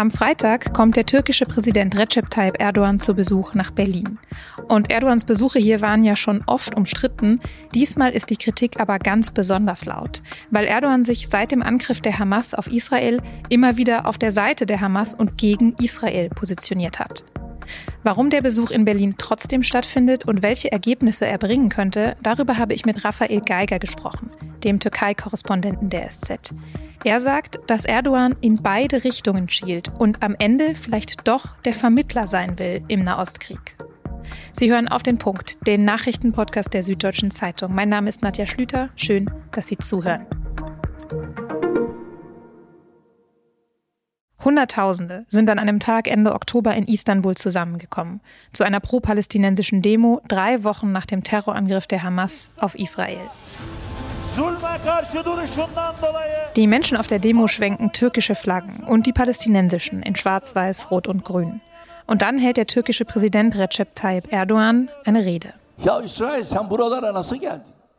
Am Freitag kommt der türkische Präsident Recep Tayyip Erdogan zu Besuch nach Berlin. Und Erdogans Besuche hier waren ja schon oft umstritten. Diesmal ist die Kritik aber ganz besonders laut, weil Erdogan sich seit dem Angriff der Hamas auf Israel immer wieder auf der Seite der Hamas und gegen Israel positioniert hat. Warum der Besuch in Berlin trotzdem stattfindet und welche Ergebnisse er bringen könnte, darüber habe ich mit Raphael Geiger gesprochen, dem Türkei-Korrespondenten der SZ. Er sagt, dass Erdogan in beide Richtungen schielt und am Ende vielleicht doch der Vermittler sein will im Nahostkrieg. Sie hören auf den Punkt, den Nachrichtenpodcast der Süddeutschen Zeitung. Mein Name ist Nadja Schlüter. Schön, dass Sie zuhören. Hunderttausende sind an einem Tag Ende Oktober in Istanbul zusammengekommen, zu einer pro-palästinensischen Demo drei Wochen nach dem Terrorangriff der Hamas auf Israel. Die Menschen auf der Demo schwenken türkische Flaggen und die palästinensischen in schwarz-weiß, rot und grün. Und dann hält der türkische Präsident Recep Tayyip Erdogan eine Rede.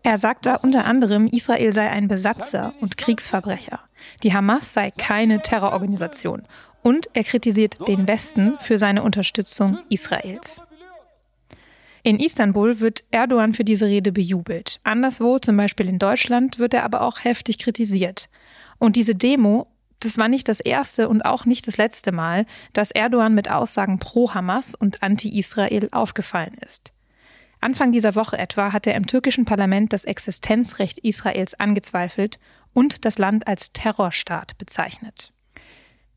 Er sagt da unter anderem, Israel sei ein Besatzer und Kriegsverbrecher. Die Hamas sei keine Terrororganisation. Und er kritisiert den Westen für seine Unterstützung Israels. In Istanbul wird Erdogan für diese Rede bejubelt. Anderswo, zum Beispiel in Deutschland, wird er aber auch heftig kritisiert. Und diese Demo, das war nicht das erste und auch nicht das letzte Mal, dass Erdogan mit Aussagen pro Hamas und anti-Israel aufgefallen ist. Anfang dieser Woche etwa hat er im türkischen Parlament das Existenzrecht Israels angezweifelt und das Land als Terrorstaat bezeichnet.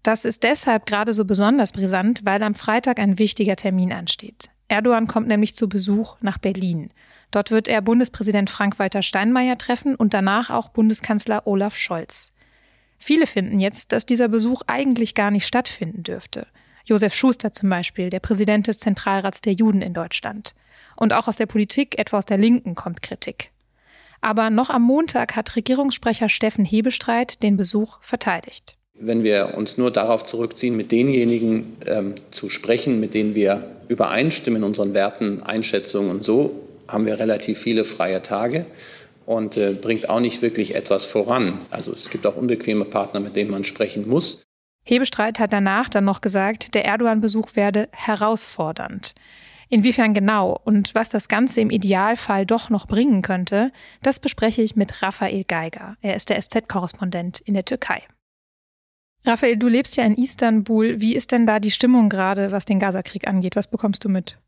Das ist deshalb gerade so besonders brisant, weil am Freitag ein wichtiger Termin ansteht. Erdogan kommt nämlich zu Besuch nach Berlin. Dort wird er Bundespräsident Frank-Walter Steinmeier treffen und danach auch Bundeskanzler Olaf Scholz. Viele finden jetzt, dass dieser Besuch eigentlich gar nicht stattfinden dürfte. Josef Schuster zum Beispiel, der Präsident des Zentralrats der Juden in Deutschland. Und auch aus der Politik, etwa aus der Linken, kommt Kritik. Aber noch am Montag hat Regierungssprecher Steffen Hebestreit den Besuch verteidigt. Wenn wir uns nur darauf zurückziehen, mit denjenigen ähm, zu sprechen, mit denen wir übereinstimmen in unseren Werten, Einschätzungen und so, haben wir relativ viele freie Tage und äh, bringt auch nicht wirklich etwas voran. Also es gibt auch unbequeme Partner, mit denen man sprechen muss. Hebestreit hat danach dann noch gesagt, der Erdogan-Besuch werde herausfordernd. Inwiefern genau und was das Ganze im Idealfall doch noch bringen könnte, das bespreche ich mit Raphael Geiger. Er ist der SZ-Korrespondent in der Türkei. Raphael, du lebst ja in Istanbul. Wie ist denn da die Stimmung gerade, was den Gazakrieg angeht? Was bekommst du mit?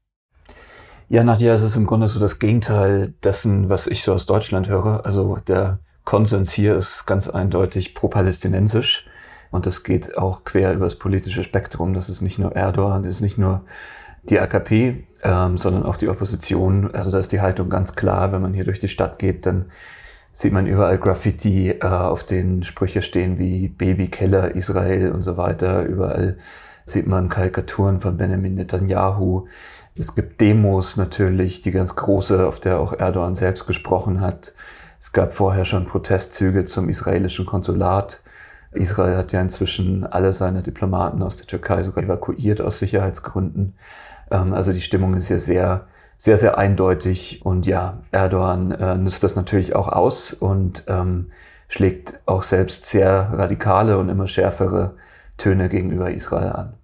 Ja, Nadja, es ist im Grunde so das Gegenteil dessen, was ich so aus Deutschland höre. Also der Konsens hier ist ganz eindeutig pro-palästinensisch. Und das geht auch quer über das politische Spektrum. Das ist nicht nur Erdogan, das ist nicht nur die AKP, ähm, sondern auch die Opposition. Also da ist die Haltung ganz klar. Wenn man hier durch die Stadt geht, dann sieht man überall Graffiti, äh, auf denen Sprüche stehen wie Baby Keller, Israel und so weiter. Überall sieht man Karikaturen von Benjamin Netanyahu. Es gibt Demos natürlich, die ganz große, auf der auch Erdogan selbst gesprochen hat. Es gab vorher schon Protestzüge zum israelischen Konsulat. Israel hat ja inzwischen alle seine Diplomaten aus der Türkei sogar evakuiert aus Sicherheitsgründen. Ähm, also die Stimmung ist hier sehr, sehr, sehr eindeutig. Und ja, Erdogan äh, nutzt das natürlich auch aus und ähm, schlägt auch selbst sehr radikale und immer schärfere Töne gegenüber Israel an.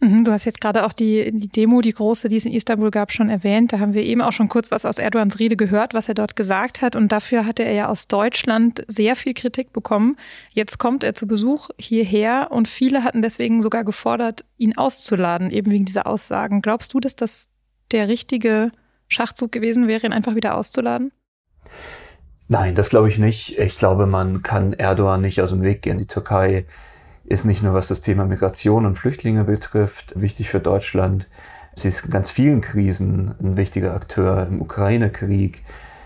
Mhm, du hast jetzt gerade auch die, die Demo, die große, die es in Istanbul gab, schon erwähnt. Da haben wir eben auch schon kurz was aus Erdogans Rede gehört, was er dort gesagt hat. Und dafür hatte er ja aus Deutschland sehr viel Kritik bekommen. Jetzt kommt er zu Besuch hierher und viele hatten deswegen sogar gefordert, ihn auszuladen, eben wegen dieser Aussagen. Glaubst du, dass das der richtige Schachzug gewesen wäre, ihn einfach wieder auszuladen? Nein, das glaube ich nicht. Ich glaube, man kann Erdogan nicht aus dem Weg gehen. Die Türkei ist nicht nur was das Thema Migration und Flüchtlinge betrifft, wichtig für Deutschland. Sie ist in ganz vielen Krisen ein wichtiger Akteur im Ukraine-Krieg,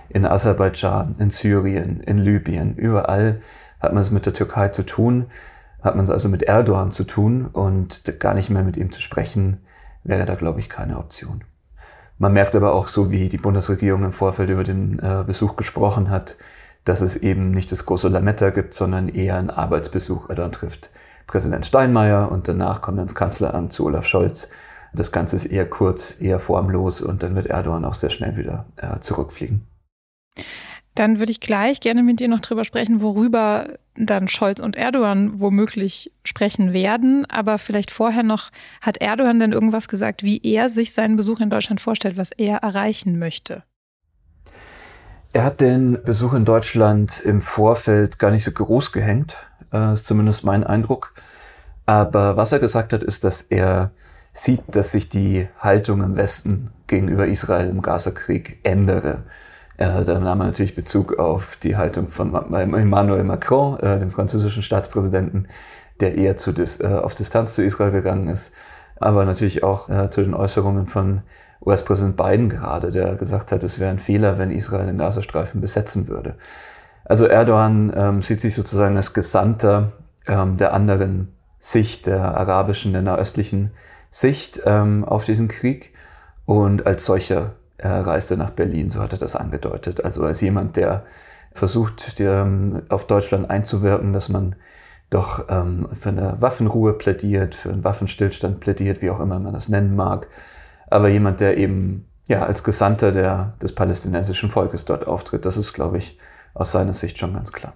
in Aserbaidschan, in Syrien, in Libyen. Überall hat man es mit der Türkei zu tun, hat man es also mit Erdogan zu tun und gar nicht mehr mit ihm zu sprechen, wäre da, glaube ich, keine Option. Man merkt aber auch so, wie die Bundesregierung im Vorfeld über den äh, Besuch gesprochen hat, dass es eben nicht das große Lametta gibt, sondern eher einen Arbeitsbesuch Erdogan trifft. Präsident Steinmeier und danach kommt dann das Kanzleramt zu Olaf Scholz. Das Ganze ist eher kurz, eher formlos und dann wird Erdogan auch sehr schnell wieder äh, zurückfliegen. Dann würde ich gleich gerne mit dir noch drüber sprechen, worüber dann Scholz und Erdogan womöglich sprechen werden. Aber vielleicht vorher noch, hat Erdogan denn irgendwas gesagt, wie er sich seinen Besuch in Deutschland vorstellt, was er erreichen möchte? Er hat den Besuch in Deutschland im Vorfeld gar nicht so groß gehängt, äh, ist zumindest mein Eindruck. Aber was er gesagt hat, ist, dass er sieht, dass sich die Haltung im Westen gegenüber Israel im Gazakrieg ändere. Äh, da nahm er natürlich Bezug auf die Haltung von Emmanuel Macron, äh, dem französischen Staatspräsidenten, der eher zu dis, äh, auf Distanz zu Israel gegangen ist, aber natürlich auch äh, zu den Äußerungen von US-Präsident Biden gerade, der gesagt hat, es wäre ein Fehler, wenn Israel den Gazastreifen besetzen würde. Also Erdogan ähm, sieht sich sozusagen als Gesandter ähm, der anderen Sicht, der arabischen, der nahöstlichen Sicht ähm, auf diesen Krieg und als solcher er reiste nach Berlin, so hat er das angedeutet. Also als jemand, der versucht, die, ähm, auf Deutschland einzuwirken, dass man doch ähm, für eine Waffenruhe plädiert, für einen Waffenstillstand plädiert, wie auch immer man das nennen mag. Aber jemand, der eben ja als Gesandter der, des palästinensischen Volkes dort auftritt, das ist, glaube ich, aus seiner Sicht schon ganz klar.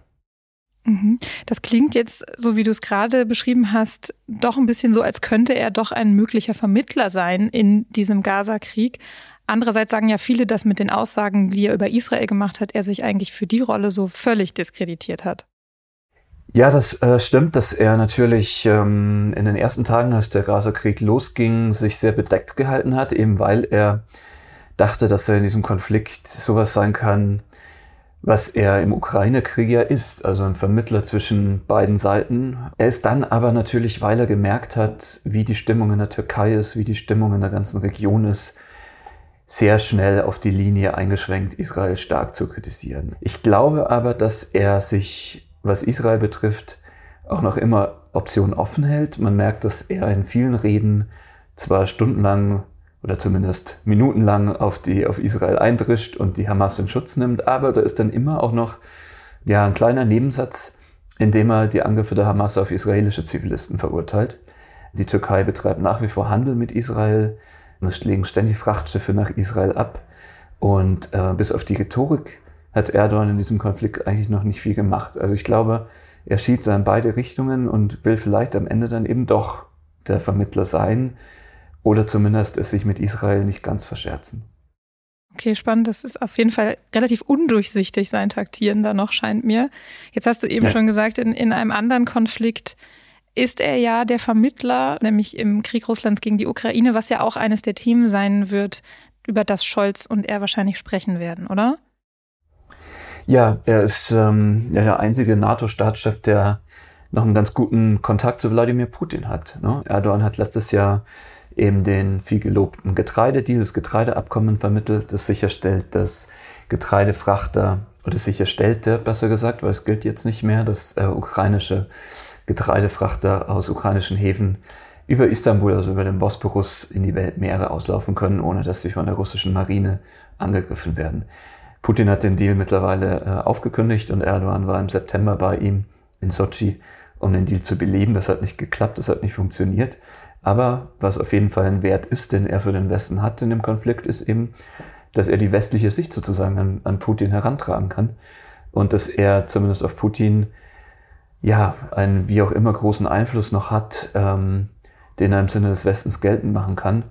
Mhm. Das klingt jetzt, so wie du es gerade beschrieben hast, doch ein bisschen so, als könnte er doch ein möglicher Vermittler sein in diesem Gaza-Krieg. Andererseits sagen ja viele, dass mit den Aussagen, die er über Israel gemacht hat, er sich eigentlich für die Rolle so völlig diskreditiert hat. Ja, das äh, stimmt, dass er natürlich ähm, in den ersten Tagen, als der Gaza-Krieg losging, sich sehr bedeckt gehalten hat, eben weil er dachte, dass er in diesem Konflikt sowas sein kann, was er im Ukraine-Krieg ja ist, also ein Vermittler zwischen beiden Seiten. Er ist dann aber natürlich, weil er gemerkt hat, wie die Stimmung in der Türkei ist, wie die Stimmung in der ganzen Region ist, sehr schnell auf die Linie eingeschränkt, Israel stark zu kritisieren. Ich glaube aber, dass er sich, was Israel betrifft, auch noch immer Optionen offen hält. Man merkt, dass er in vielen Reden zwar stundenlang oder zumindest minutenlang auf die, auf Israel eindrischt und die Hamas in Schutz nimmt, aber da ist dann immer auch noch, ja, ein kleiner Nebensatz, in dem er die Angriffe der Hamas auf israelische Zivilisten verurteilt. Die Türkei betreibt nach wie vor Handel mit Israel. Es legen ständig Frachtschiffe nach Israel ab. Und äh, bis auf die Rhetorik hat Erdogan in diesem Konflikt eigentlich noch nicht viel gemacht. Also ich glaube, er schiebt in beide Richtungen und will vielleicht am Ende dann eben doch der Vermittler sein oder zumindest es sich mit Israel nicht ganz verscherzen. Okay, spannend. Das ist auf jeden Fall relativ undurchsichtig, sein Taktieren da noch, scheint mir. Jetzt hast du eben ja. schon gesagt, in, in einem anderen Konflikt ist er ja der Vermittler, nämlich im Krieg Russlands gegen die Ukraine, was ja auch eines der Themen sein wird, über das Scholz und er wahrscheinlich sprechen werden, oder? Ja, er ist ähm, ja, der einzige NATO-Staatschef, der noch einen ganz guten Kontakt zu Wladimir Putin hat. Ne? Erdogan hat letztes Jahr eben den viel gelobten Getreidedeal, das Getreideabkommen vermittelt, das sicherstellt, dass Getreidefrachter oder sicherstellte, besser gesagt, weil es gilt jetzt nicht mehr, dass äh, ukrainische Getreidefrachter aus ukrainischen Häfen über Istanbul, also über den Bosporus, in die Weltmeere auslaufen können, ohne dass sie von der russischen Marine angegriffen werden. Putin hat den Deal mittlerweile äh, aufgekündigt und Erdogan war im September bei ihm in Sochi, um den Deal zu beleben. Das hat nicht geklappt, das hat nicht funktioniert. Aber was auf jeden Fall ein Wert ist, den er für den Westen hat in dem Konflikt, ist eben, dass er die westliche Sicht sozusagen an, an Putin herantragen kann und dass er zumindest auf Putin ja, einen wie auch immer großen Einfluss noch hat, ähm, den er im Sinne des Westens geltend machen kann.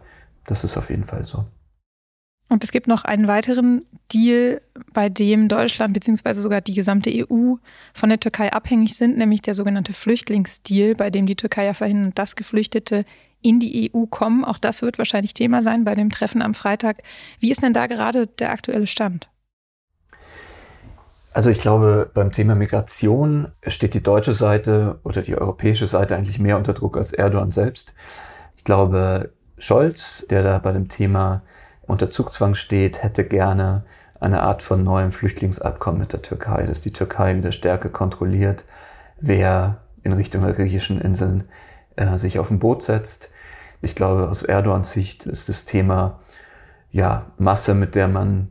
Das ist auf jeden Fall so. Und es gibt noch einen weiteren Deal, bei dem Deutschland bzw. sogar die gesamte EU von der Türkei abhängig sind, nämlich der sogenannte Flüchtlingsdeal, bei dem die Türkei ja verhindert, dass Geflüchtete in die EU kommen. Auch das wird wahrscheinlich Thema sein bei dem Treffen am Freitag. Wie ist denn da gerade der aktuelle Stand? Also ich glaube, beim Thema Migration steht die deutsche Seite oder die europäische Seite eigentlich mehr unter Druck als Erdogan selbst. Ich glaube, Scholz, der da bei dem Thema unter Zugzwang steht, hätte gerne eine Art von neuem Flüchtlingsabkommen mit der Türkei, dass die Türkei wieder stärker kontrolliert, wer in Richtung der griechischen Inseln äh, sich auf ein Boot setzt. Ich glaube, aus Erdogans Sicht ist das Thema ja Masse, mit der man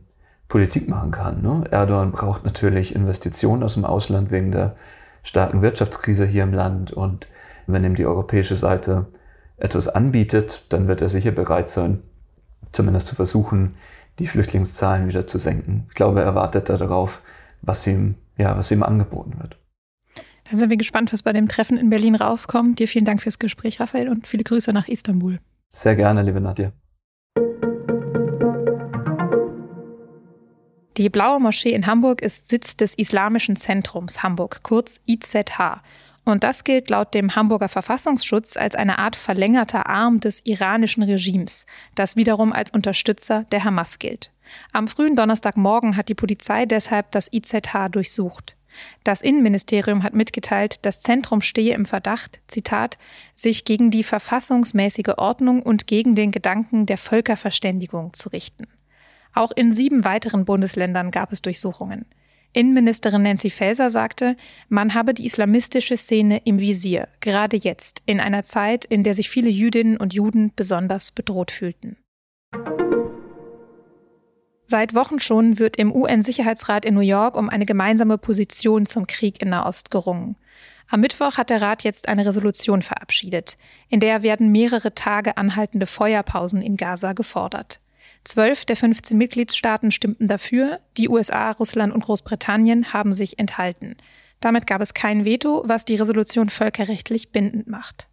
Politik machen kann. Ne? Erdogan braucht natürlich Investitionen aus dem Ausland wegen der starken Wirtschaftskrise hier im Land. Und wenn ihm die europäische Seite etwas anbietet, dann wird er sicher bereit sein, zumindest zu versuchen, die Flüchtlingszahlen wieder zu senken. Ich glaube, er wartet darauf, was ihm, ja, was ihm angeboten wird. Dann sind wir gespannt, was bei dem Treffen in Berlin rauskommt. Dir vielen Dank fürs Gespräch, Raphael, und viele Grüße nach Istanbul. Sehr gerne, liebe Nadja. Die Blaue Moschee in Hamburg ist Sitz des Islamischen Zentrums Hamburg, kurz IZH. Und das gilt laut dem Hamburger Verfassungsschutz als eine Art verlängerter Arm des iranischen Regimes, das wiederum als Unterstützer der Hamas gilt. Am frühen Donnerstagmorgen hat die Polizei deshalb das IZH durchsucht. Das Innenministerium hat mitgeteilt, das Zentrum stehe im Verdacht, Zitat, sich gegen die verfassungsmäßige Ordnung und gegen den Gedanken der Völkerverständigung zu richten. Auch in sieben weiteren Bundesländern gab es Durchsuchungen. Innenministerin Nancy Faeser sagte, man habe die islamistische Szene im Visier, gerade jetzt, in einer Zeit, in der sich viele Jüdinnen und Juden besonders bedroht fühlten. Seit Wochen schon wird im UN-Sicherheitsrat in New York um eine gemeinsame Position zum Krieg in Nahost gerungen. Am Mittwoch hat der Rat jetzt eine Resolution verabschiedet, in der werden mehrere Tage anhaltende Feuerpausen in Gaza gefordert. Zwölf der 15 Mitgliedstaaten stimmten dafür, die USA, Russland und Großbritannien haben sich enthalten. Damit gab es kein Veto, was die Resolution völkerrechtlich bindend macht.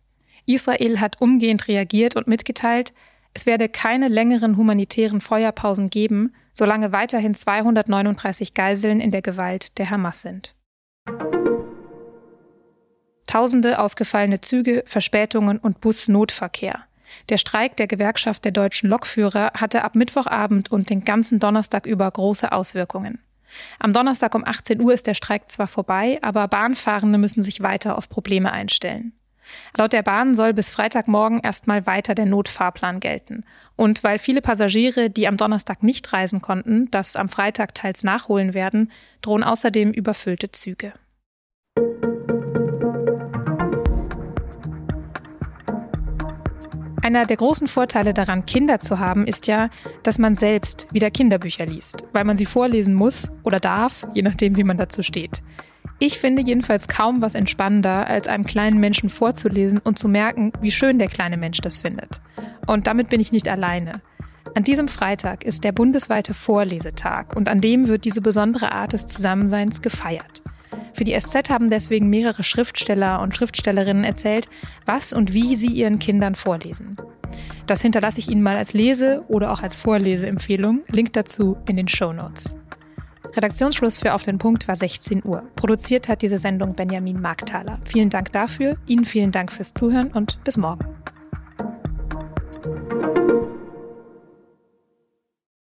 Israel hat umgehend reagiert und mitgeteilt, es werde keine längeren humanitären Feuerpausen geben, solange weiterhin 239 Geiseln in der Gewalt der Hamas sind. Tausende ausgefallene Züge, Verspätungen und Busnotverkehr. Der Streik der Gewerkschaft der deutschen Lokführer hatte ab Mittwochabend und den ganzen Donnerstag über große Auswirkungen. Am Donnerstag um 18 Uhr ist der Streik zwar vorbei, aber Bahnfahrende müssen sich weiter auf Probleme einstellen. Laut der Bahn soll bis Freitagmorgen erstmal weiter der Notfahrplan gelten. Und weil viele Passagiere, die am Donnerstag nicht reisen konnten, das am Freitag teils nachholen werden, drohen außerdem überfüllte Züge. Einer der großen Vorteile daran, Kinder zu haben, ist ja, dass man selbst wieder Kinderbücher liest, weil man sie vorlesen muss oder darf, je nachdem, wie man dazu steht. Ich finde jedenfalls kaum was entspannender, als einem kleinen Menschen vorzulesen und zu merken, wie schön der kleine Mensch das findet. Und damit bin ich nicht alleine. An diesem Freitag ist der bundesweite Vorlesetag und an dem wird diese besondere Art des Zusammenseins gefeiert. Für die SZ haben deswegen mehrere Schriftsteller und Schriftstellerinnen erzählt, was und wie sie ihren Kindern vorlesen. Das hinterlasse ich Ihnen mal als Lese- oder auch als Vorleseempfehlung. Link dazu in den Show Notes. Redaktionsschluss für Auf den Punkt war 16 Uhr. Produziert hat diese Sendung Benjamin Markthaler. Vielen Dank dafür, Ihnen vielen Dank fürs Zuhören und bis morgen.